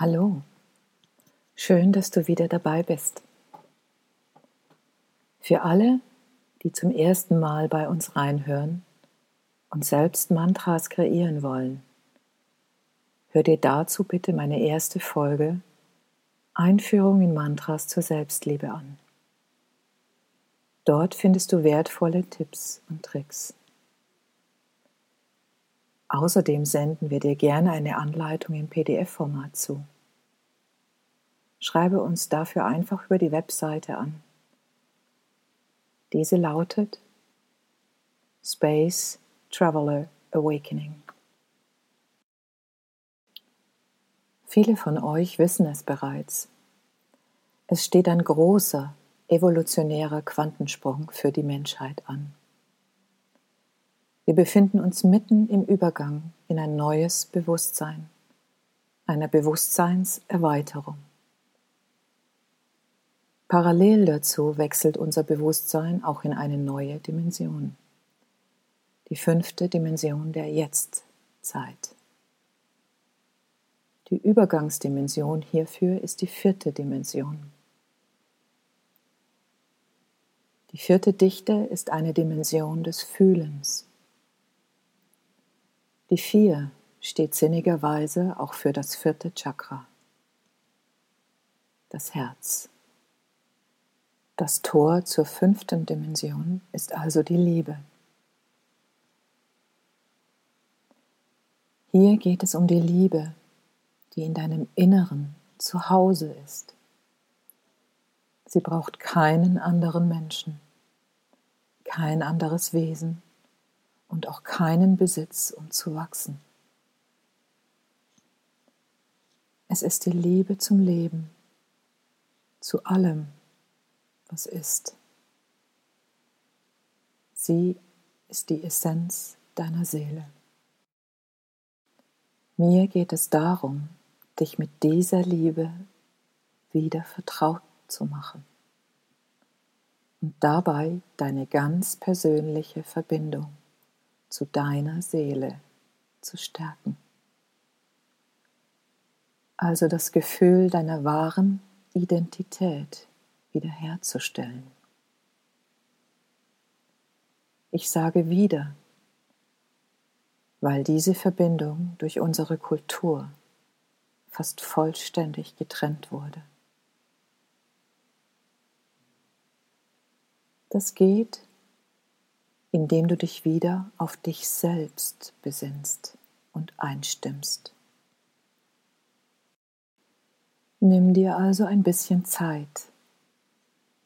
Hallo, schön, dass du wieder dabei bist. Für alle, die zum ersten Mal bei uns reinhören und selbst Mantras kreieren wollen, hör dir dazu bitte meine erste Folge Einführung in Mantras zur Selbstliebe an. Dort findest du wertvolle Tipps und Tricks. Außerdem senden wir dir gerne eine Anleitung im PDF-Format zu. Schreibe uns dafür einfach über die Webseite an. Diese lautet Space Traveler Awakening. Viele von euch wissen es bereits. Es steht ein großer evolutionärer Quantensprung für die Menschheit an. Wir befinden uns mitten im Übergang in ein neues Bewusstsein, einer Bewusstseinserweiterung. Parallel dazu wechselt unser Bewusstsein auch in eine neue Dimension, die fünfte Dimension der Jetztzeit. Die Übergangsdimension hierfür ist die vierte Dimension. Die vierte Dichte ist eine Dimension des Fühlens. Die Vier steht sinnigerweise auch für das vierte Chakra, das Herz. Das Tor zur fünften Dimension ist also die Liebe. Hier geht es um die Liebe, die in deinem Inneren zu Hause ist. Sie braucht keinen anderen Menschen, kein anderes Wesen und auch keinen Besitz, um zu wachsen. Es ist die Liebe zum Leben, zu allem, was ist. Sie ist die Essenz deiner Seele. Mir geht es darum, dich mit dieser Liebe wieder vertraut zu machen und dabei deine ganz persönliche Verbindung zu deiner Seele zu stärken. Also das Gefühl deiner wahren Identität wiederherzustellen. Ich sage wieder, weil diese Verbindung durch unsere Kultur fast vollständig getrennt wurde. Das geht, indem du dich wieder auf dich selbst besinnst und einstimmst. Nimm dir also ein bisschen Zeit,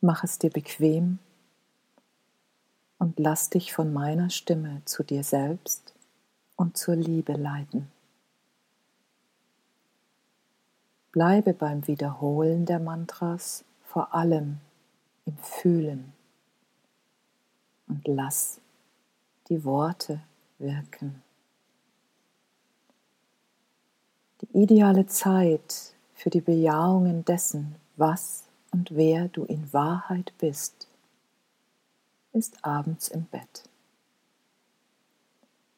mach es dir bequem und lass dich von meiner Stimme zu dir selbst und zur Liebe leiten. Bleibe beim Wiederholen der Mantras vor allem im Fühlen und lass die Worte wirken. Die ideale Zeit für die Bejahungen dessen, was und wer du in Wahrheit bist, ist abends im Bett.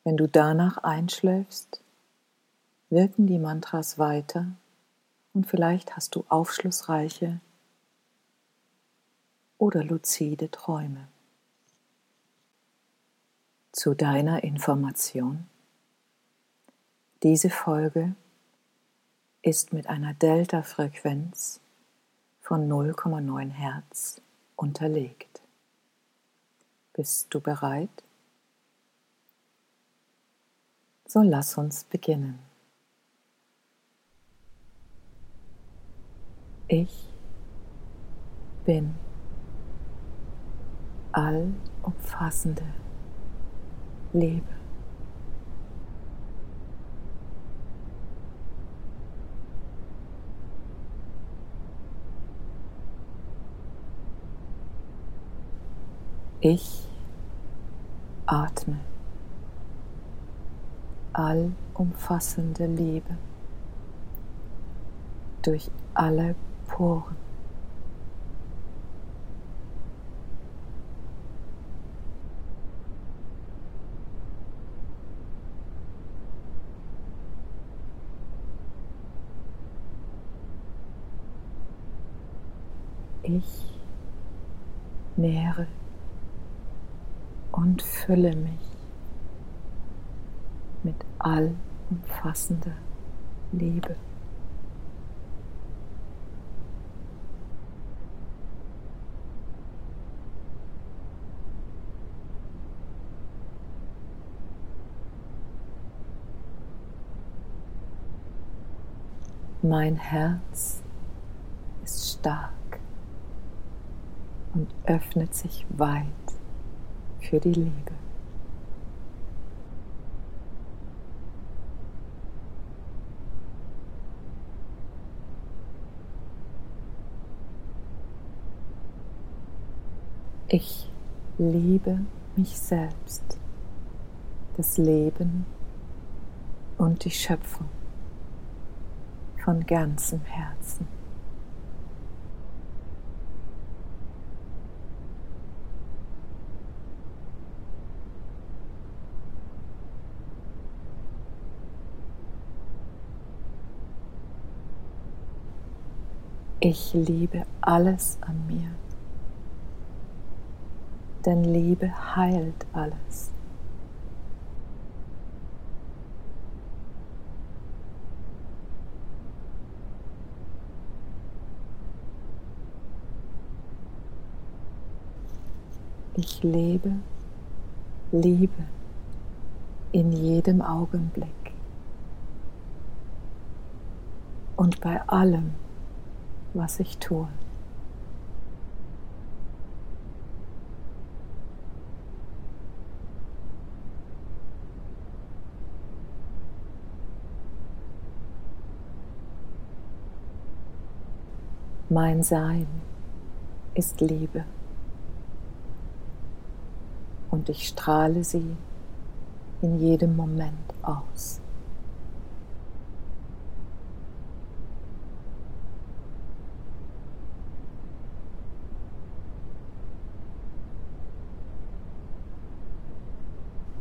Wenn du danach einschläfst, wirken die Mantras weiter und vielleicht hast du aufschlussreiche oder luzide Träume. Zu deiner Information. Diese Folge ist mit einer Delta-Frequenz von 0,9 Hertz unterlegt. Bist du bereit? So lass uns beginnen. Ich bin allumfassende Liebe. Ich atme allumfassende Liebe durch alle Poren. Ich nähre und fülle mich mit allumfassender Liebe. Mein Herz ist stark und öffnet sich weit für die Liebe. Ich liebe mich selbst, das Leben und die Schöpfung von ganzem Herzen. Ich liebe alles an mir, denn Liebe heilt alles. Ich lebe Liebe in jedem Augenblick und bei allem, was ich tue. Mein Sein ist Liebe und ich strahle sie in jedem Moment aus.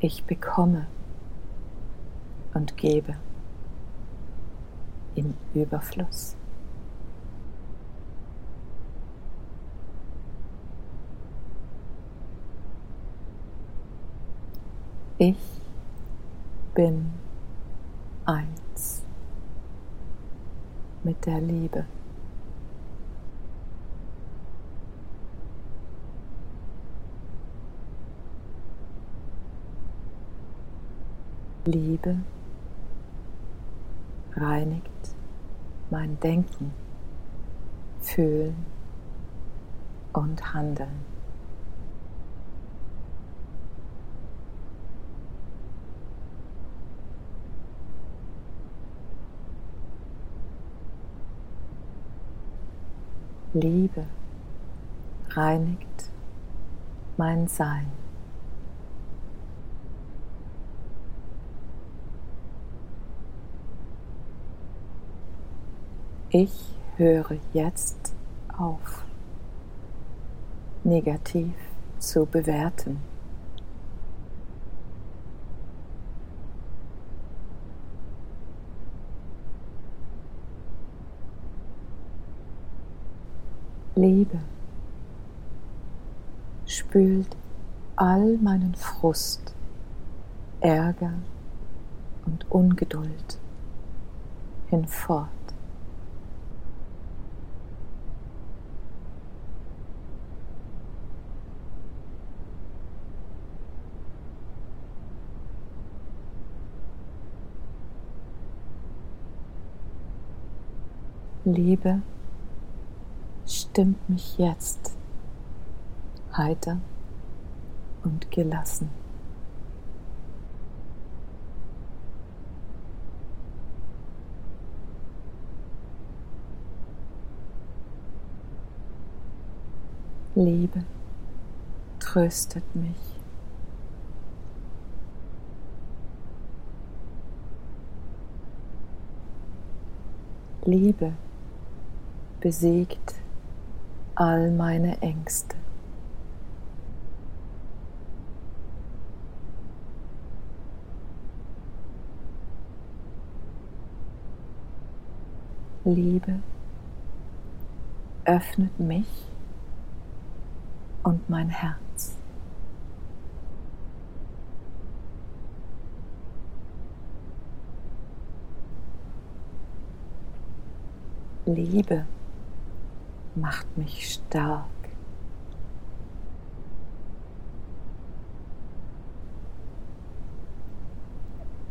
Ich bekomme und gebe im Überfluss. Ich bin eins mit der Liebe. Liebe reinigt mein Denken, Fühlen und Handeln. Liebe reinigt mein Sein. Ich höre jetzt auf, negativ zu bewerten. Liebe spült all meinen Frust, Ärger und Ungeduld hinfort. Liebe stimmt mich jetzt heiter und gelassen. Liebe tröstet mich. Liebe besiegt all meine Ängste. Liebe öffnet mich und mein Herz. Liebe macht mich stark.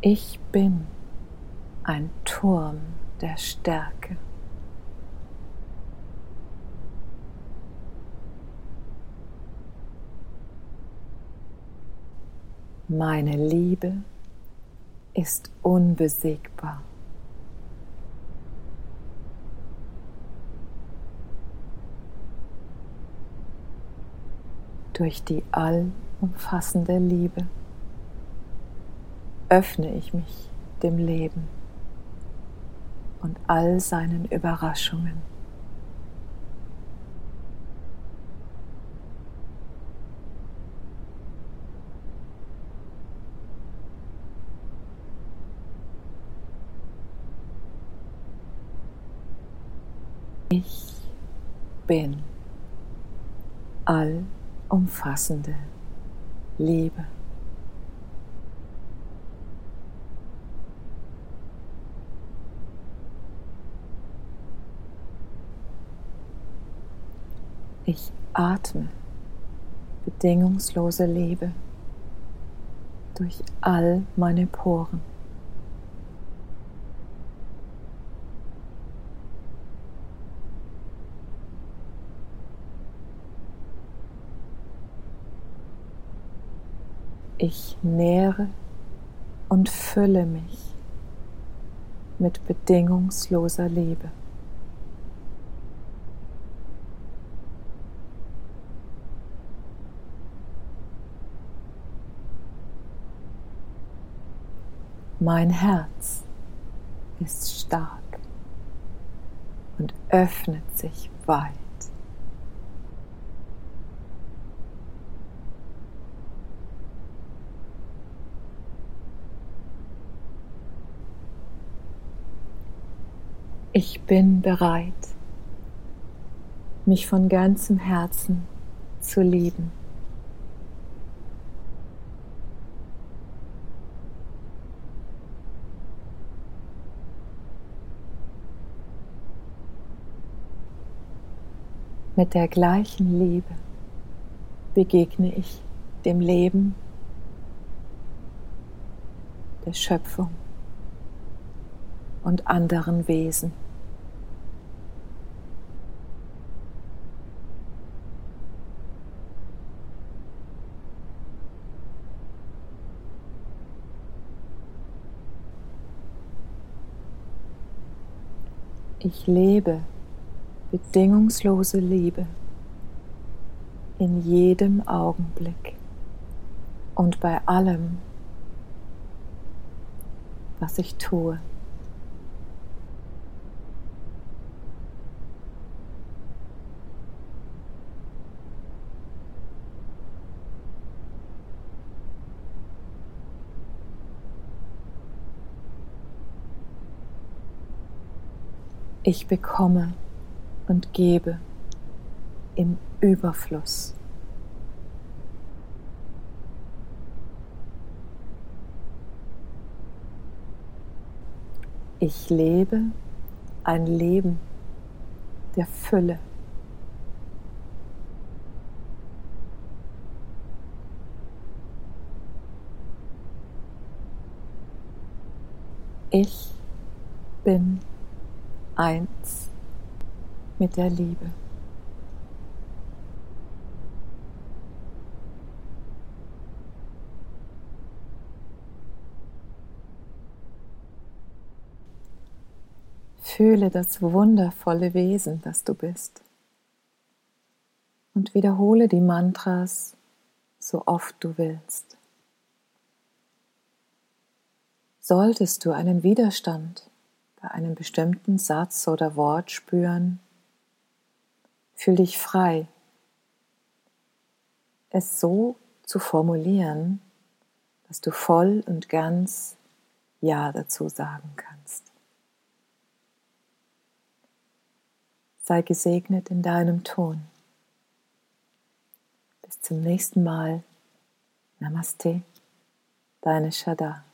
Ich bin ein Turm der Stärke. Meine Liebe ist unbesiegbar. Durch die allumfassende Liebe öffne ich mich dem Leben und all seinen Überraschungen. Ich bin allumfassende Liebe. Ich atme bedingungslose Liebe durch all meine Poren. Ich nähre und fülle mich mit bedingungsloser Liebe. Mein Herz ist stark und öffnet sich weit. Ich bin bereit, mich von ganzem Herzen zu lieben. Mit der gleichen Liebe begegne ich dem Leben, der Schöpfung und anderen Wesen. Ich lebe bedingungslose Liebe in jedem Augenblick und bei allem, was ich tue. Ich bekomme und gebe im Überfluss. Ich lebe ein Leben der Fülle. Ich bin eins mit der Liebe. Fühle das wundervolle Wesen, das du bist. Und wiederhole die Mantras so oft du willst. Solltest du einen Widerstand bei einem bestimmten Satz oder Wort spüren, fühl dich frei, es so zu formulieren, dass du voll und ganz Ja dazu sagen kannst. Sei gesegnet in deinem Ton. Bis zum nächsten Mal. Namaste, deine Shada.